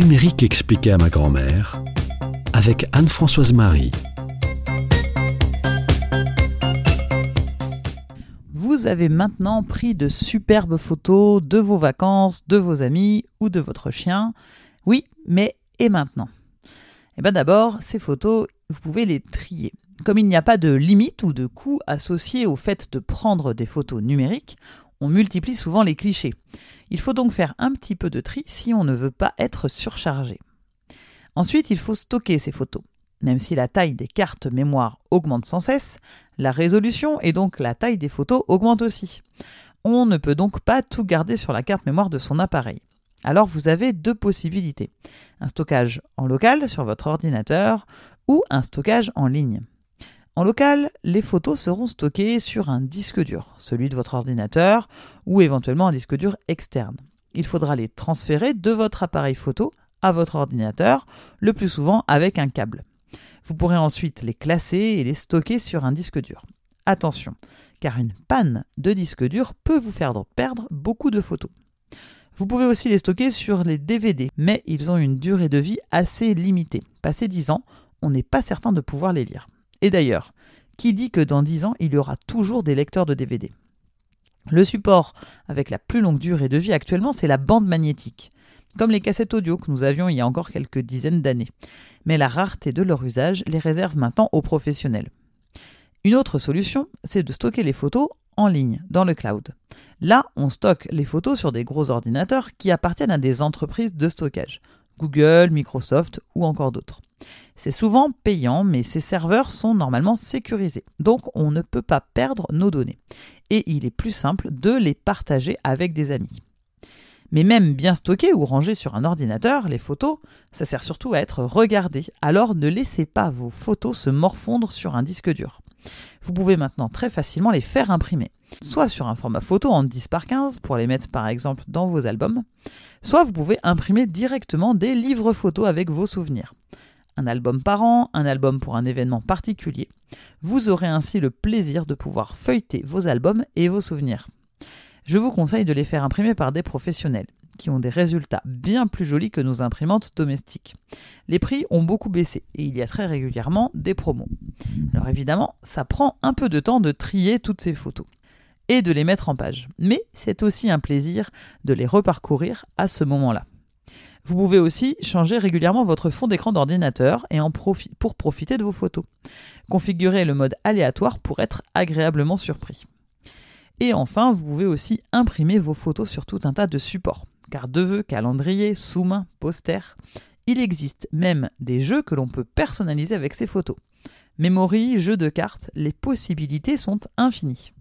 numérique expliqué à ma grand-mère avec Anne-Françoise Marie. Vous avez maintenant pris de superbes photos de vos vacances, de vos amis ou de votre chien. Oui, mais et maintenant? Eh bien d'abord, ces photos, vous pouvez les trier. Comme il n'y a pas de limite ou de coût associé au fait de prendre des photos numériques, on multiplie souvent les clichés. Il faut donc faire un petit peu de tri si on ne veut pas être surchargé. Ensuite, il faut stocker ces photos. Même si la taille des cartes mémoire augmente sans cesse, la résolution et donc la taille des photos augmente aussi. On ne peut donc pas tout garder sur la carte mémoire de son appareil. Alors vous avez deux possibilités. Un stockage en local sur votre ordinateur ou un stockage en ligne. En local, les photos seront stockées sur un disque dur, celui de votre ordinateur ou éventuellement un disque dur externe. Il faudra les transférer de votre appareil photo à votre ordinateur, le plus souvent avec un câble. Vous pourrez ensuite les classer et les stocker sur un disque dur. Attention, car une panne de disque dur peut vous faire perdre beaucoup de photos. Vous pouvez aussi les stocker sur les DVD, mais ils ont une durée de vie assez limitée. Passé 10 ans, on n'est pas certain de pouvoir les lire. Et d'ailleurs, qui dit que dans 10 ans, il y aura toujours des lecteurs de DVD Le support avec la plus longue durée de vie actuellement, c'est la bande magnétique, comme les cassettes audio que nous avions il y a encore quelques dizaines d'années. Mais la rareté de leur usage les réserve maintenant aux professionnels. Une autre solution, c'est de stocker les photos en ligne, dans le cloud. Là, on stocke les photos sur des gros ordinateurs qui appartiennent à des entreprises de stockage, Google, Microsoft ou encore d'autres. C'est souvent payant, mais ces serveurs sont normalement sécurisés, donc on ne peut pas perdre nos données. Et il est plus simple de les partager avec des amis. Mais même bien stockées ou rangées sur un ordinateur, les photos, ça sert surtout à être regardées. Alors ne laissez pas vos photos se morfondre sur un disque dur. Vous pouvez maintenant très facilement les faire imprimer, soit sur un format photo en 10 par 15 pour les mettre par exemple dans vos albums, soit vous pouvez imprimer directement des livres photos avec vos souvenirs. Un album par an, un album pour un événement particulier. Vous aurez ainsi le plaisir de pouvoir feuilleter vos albums et vos souvenirs. Je vous conseille de les faire imprimer par des professionnels qui ont des résultats bien plus jolis que nos imprimantes domestiques. Les prix ont beaucoup baissé et il y a très régulièrement des promos. Alors évidemment, ça prend un peu de temps de trier toutes ces photos et de les mettre en page, mais c'est aussi un plaisir de les reparcourir à ce moment-là. Vous pouvez aussi changer régulièrement votre fond d'écran d'ordinateur et pour profiter de vos photos. Configurez le mode aléatoire pour être agréablement surpris. Et enfin, vous pouvez aussi imprimer vos photos sur tout un tas de supports. Cartes de vœux, calendrier, sous-main, posters. Il existe même des jeux que l'on peut personnaliser avec ces photos. Memory, jeux de cartes, les possibilités sont infinies.